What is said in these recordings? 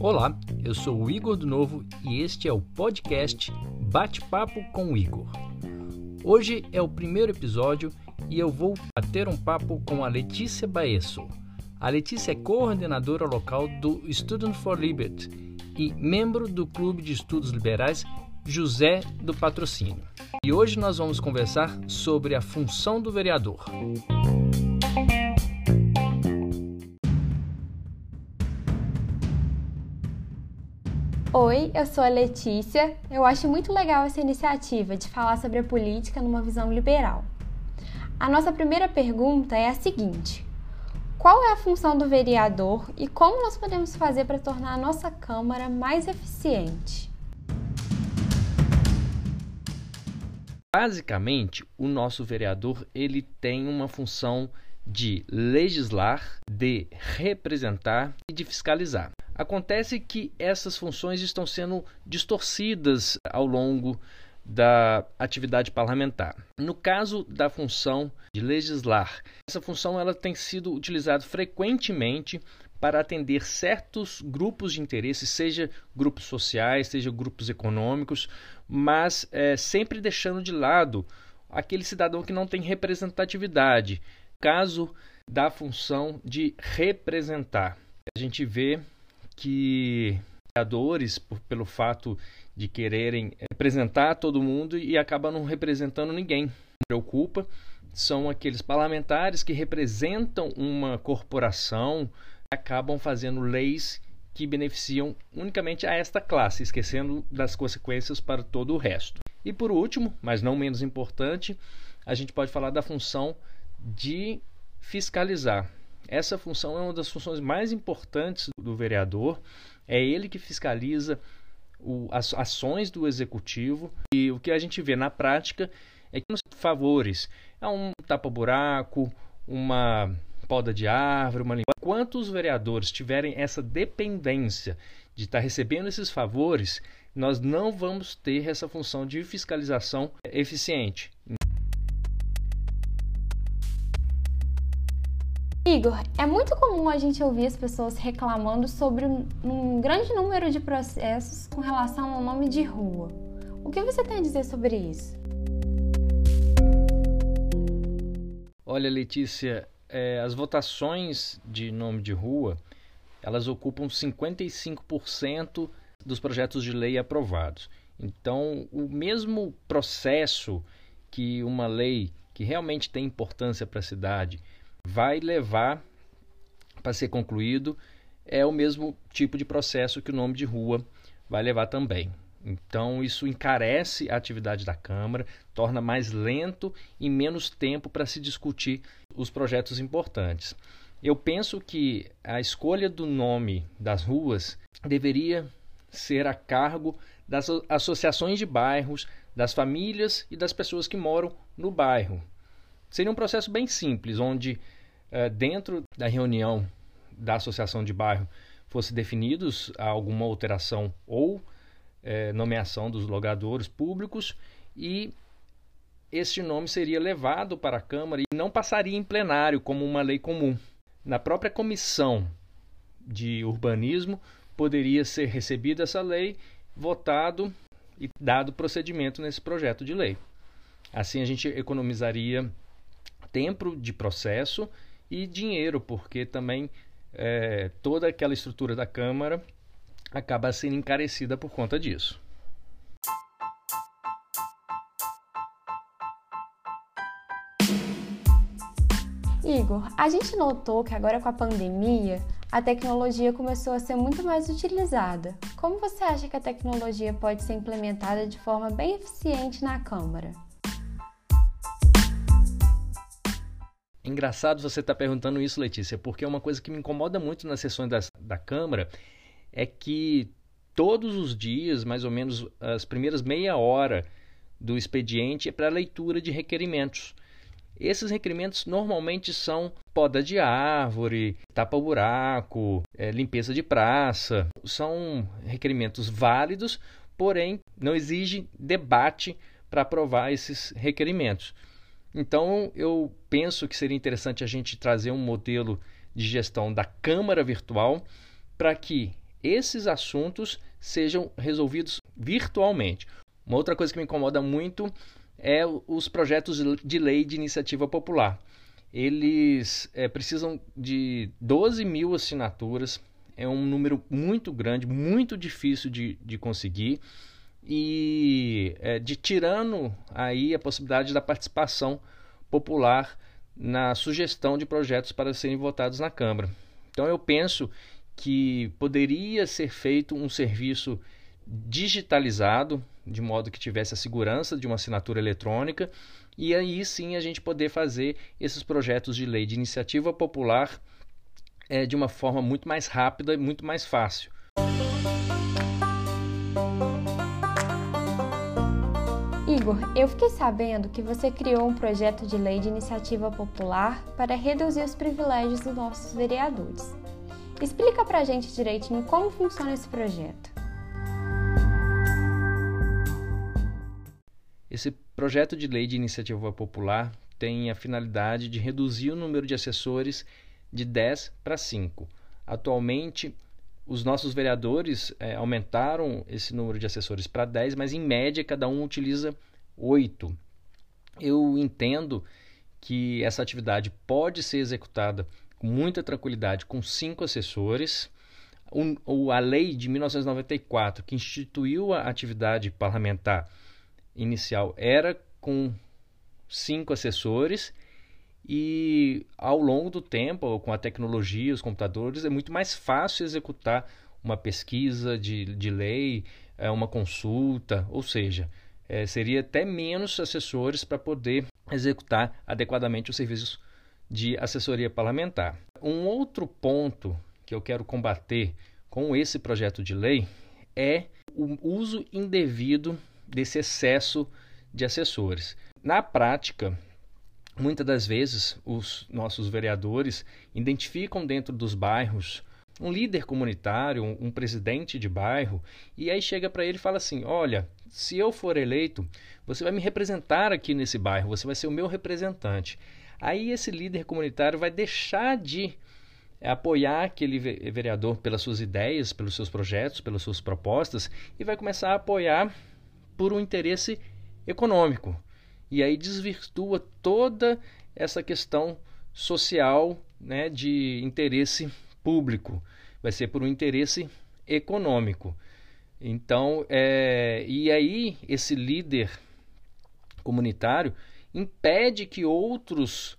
Olá, eu sou o Igor do Novo e este é o podcast Bate-Papo com o Igor. Hoje é o primeiro episódio e eu vou bater um papo com a Letícia Baesso. A Letícia é coordenadora local do Student for Liberty e membro do Clube de Estudos Liberais José do Patrocínio. E hoje nós vamos conversar sobre a função do vereador. Oi, eu sou a Letícia. Eu acho muito legal essa iniciativa de falar sobre a política numa visão liberal. A nossa primeira pergunta é a seguinte: Qual é a função do vereador e como nós podemos fazer para tornar a nossa Câmara mais eficiente? Basicamente, o nosso vereador ele tem uma função de legislar, de representar e de fiscalizar. Acontece que essas funções estão sendo distorcidas ao longo da atividade parlamentar. No caso da função de legislar, essa função ela tem sido utilizada frequentemente para atender certos grupos de interesse, seja grupos sociais, seja grupos econômicos, mas é, sempre deixando de lado aquele cidadão que não tem representatividade. Caso da função de representar, a gente vê que vereadores, pelo fato de quererem representar todo mundo e acabam não representando ninguém. Preocupa são aqueles parlamentares que representam uma corporação, acabam fazendo leis que beneficiam unicamente a esta classe, esquecendo das consequências para todo o resto. E por último, mas não menos importante, a gente pode falar da função de fiscalizar. Essa função é uma das funções mais importantes do vereador. É ele que fiscaliza o, as ações do executivo e o que a gente vê na prática é que nos favores é um tapa-buraco, uma poda de árvore, uma limpa. Enquanto os vereadores tiverem essa dependência de estar recebendo esses favores, nós não vamos ter essa função de fiscalização eficiente. Igor, é muito comum a gente ouvir as pessoas reclamando sobre um grande número de processos com relação ao nome de rua. O que você tem a dizer sobre isso? Olha, Letícia, é, as votações de nome de rua elas ocupam 55% dos projetos de lei aprovados. Então, o mesmo processo que uma lei que realmente tem importância para a cidade vai levar para ser concluído é o mesmo tipo de processo que o nome de rua vai levar também. Então, isso encarece a atividade da Câmara, torna mais lento e menos tempo para se discutir os projetos importantes. Eu penso que a escolha do nome das ruas deveria ser a cargo das associações de bairros, das famílias e das pessoas que moram no bairro. Seria um processo bem simples, onde eh, dentro da reunião da associação de bairro fosse definidos alguma alteração ou eh, nomeação dos logadores públicos e este nome seria levado para a Câmara e não passaria em plenário como uma lei comum. Na própria comissão de urbanismo poderia ser recebida essa lei, votado e dado procedimento nesse projeto de lei. Assim a gente economizaria tempo de processo e dinheiro, porque também é, toda aquela estrutura da Câmara acaba sendo encarecida por conta disso. Igor, a gente notou que agora com a pandemia a tecnologia começou a ser muito mais utilizada. Como você acha que a tecnologia pode ser implementada de forma bem eficiente na Câmara? Engraçado você estar tá perguntando isso, Letícia, porque uma coisa que me incomoda muito nas sessões da, da Câmara é que todos os dias, mais ou menos as primeiras meia hora do expediente é para leitura de requerimentos. Esses requerimentos normalmente são poda de árvore, tapa-buraco, é, limpeza de praça. São requerimentos válidos, porém não exige debate para aprovar esses requerimentos. Então, eu penso que seria interessante a gente trazer um modelo de gestão da Câmara Virtual para que esses assuntos sejam resolvidos virtualmente. Uma outra coisa que me incomoda muito é os projetos de lei de iniciativa popular. Eles é, precisam de 12 mil assinaturas, é um número muito grande, muito difícil de, de conseguir e é, de tirando aí a possibilidade da participação popular na sugestão de projetos para serem votados na Câmara. Então eu penso que poderia ser feito um serviço digitalizado, de modo que tivesse a segurança de uma assinatura eletrônica, e aí sim a gente poder fazer esses projetos de lei de iniciativa popular é, de uma forma muito mais rápida e muito mais fácil. Igor, eu fiquei sabendo que você criou um projeto de lei de iniciativa popular para reduzir os privilégios dos nossos vereadores. Explica pra gente direitinho como funciona esse projeto. Esse projeto de lei de iniciativa popular tem a finalidade de reduzir o número de assessores de 10 para 5. Atualmente, os nossos vereadores é, aumentaram esse número de assessores para 10, mas em média cada um utiliza 8. Eu entendo que essa atividade pode ser executada com muita tranquilidade com cinco assessores. O, a lei de 1994, que instituiu a atividade parlamentar inicial, era com cinco assessores e ao longo do tempo, com a tecnologia, os computadores, é muito mais fácil executar uma pesquisa de, de lei, é, uma consulta, ou seja, é, seria até menos assessores para poder executar adequadamente os serviços de assessoria parlamentar. Um outro ponto que eu quero combater com esse projeto de lei é o uso indevido desse excesso de assessores. Na prática, muitas das vezes os nossos vereadores identificam dentro dos bairros um líder comunitário, um, um presidente de bairro, e aí chega para ele e fala assim: Olha, se eu for eleito, você vai me representar aqui nesse bairro, você vai ser o meu representante. Aí esse líder comunitário vai deixar de apoiar aquele vereador pelas suas ideias, pelos seus projetos, pelas suas propostas e vai começar a apoiar por um interesse econômico. E aí desvirtua toda essa questão social né, de interesse público. Vai ser por um interesse econômico. Então, é, e aí esse líder comunitário impede que outros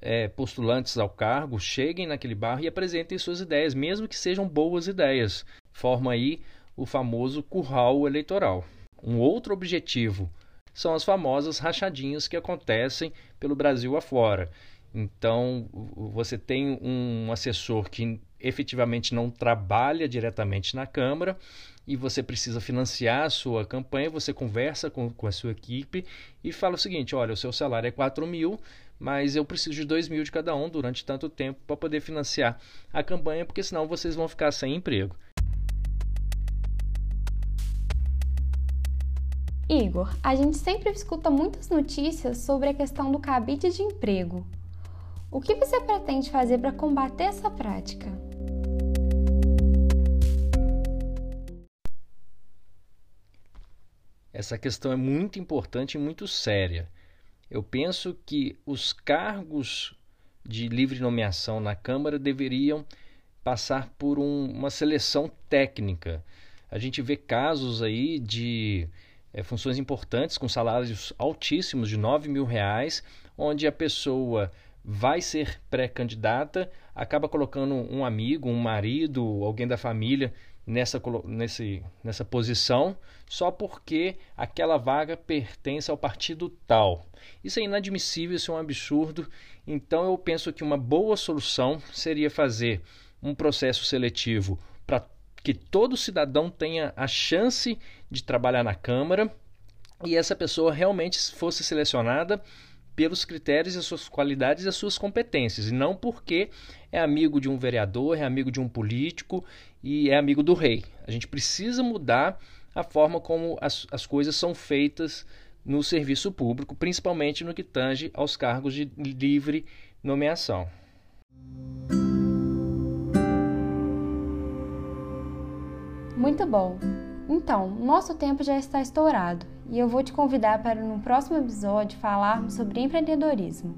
é, postulantes ao cargo cheguem naquele bairro e apresentem suas ideias, mesmo que sejam boas ideias. Forma aí o famoso curral eleitoral. Um outro objetivo são as famosas rachadinhas que acontecem pelo Brasil afora. Então, você tem um assessor que efetivamente não trabalha diretamente na Câmara e você precisa financiar a sua campanha, você conversa com, com a sua equipe e fala o seguinte: olha, o seu salário é 4 mil, mas eu preciso de 2 mil de cada um durante tanto tempo para poder financiar a campanha, porque senão vocês vão ficar sem emprego. Igor, a gente sempre escuta muitas notícias sobre a questão do cabide de emprego. O que você pretende fazer para combater essa prática? Essa questão é muito importante e muito séria. Eu penso que os cargos de livre nomeação na Câmara deveriam passar por um, uma seleção técnica. A gente vê casos aí de é, funções importantes com salários altíssimos de 9 mil reais, onde a pessoa vai ser pré-candidata, acaba colocando um amigo, um marido, alguém da família nessa, nesse, nessa posição só porque aquela vaga pertence ao partido tal. Isso é inadmissível, isso é um absurdo. Então eu penso que uma boa solução seria fazer um processo seletivo para que todo cidadão tenha a chance de trabalhar na Câmara e essa pessoa realmente fosse selecionada pelos critérios e as suas qualidades e as suas competências, e não porque é amigo de um vereador, é amigo de um político e é amigo do rei. A gente precisa mudar a forma como as, as coisas são feitas no serviço público, principalmente no que tange aos cargos de livre nomeação. Muito bom! Então, nosso tempo já está estourado e eu vou te convidar para no próximo episódio falarmos sobre empreendedorismo.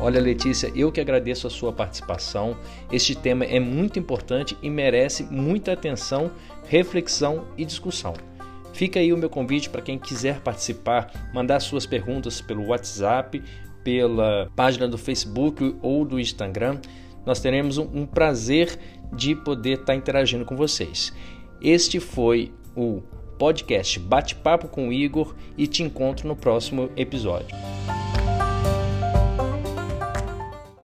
Olha, Letícia, eu que agradeço a sua participação. Este tema é muito importante e merece muita atenção, reflexão e discussão. Fica aí o meu convite para quem quiser participar, mandar suas perguntas pelo WhatsApp, pela página do Facebook ou do Instagram. Nós teremos um, prazer de poder estar interagindo com vocês. Este foi o podcast Bate-Papo com o Igor e te encontro no próximo episódio.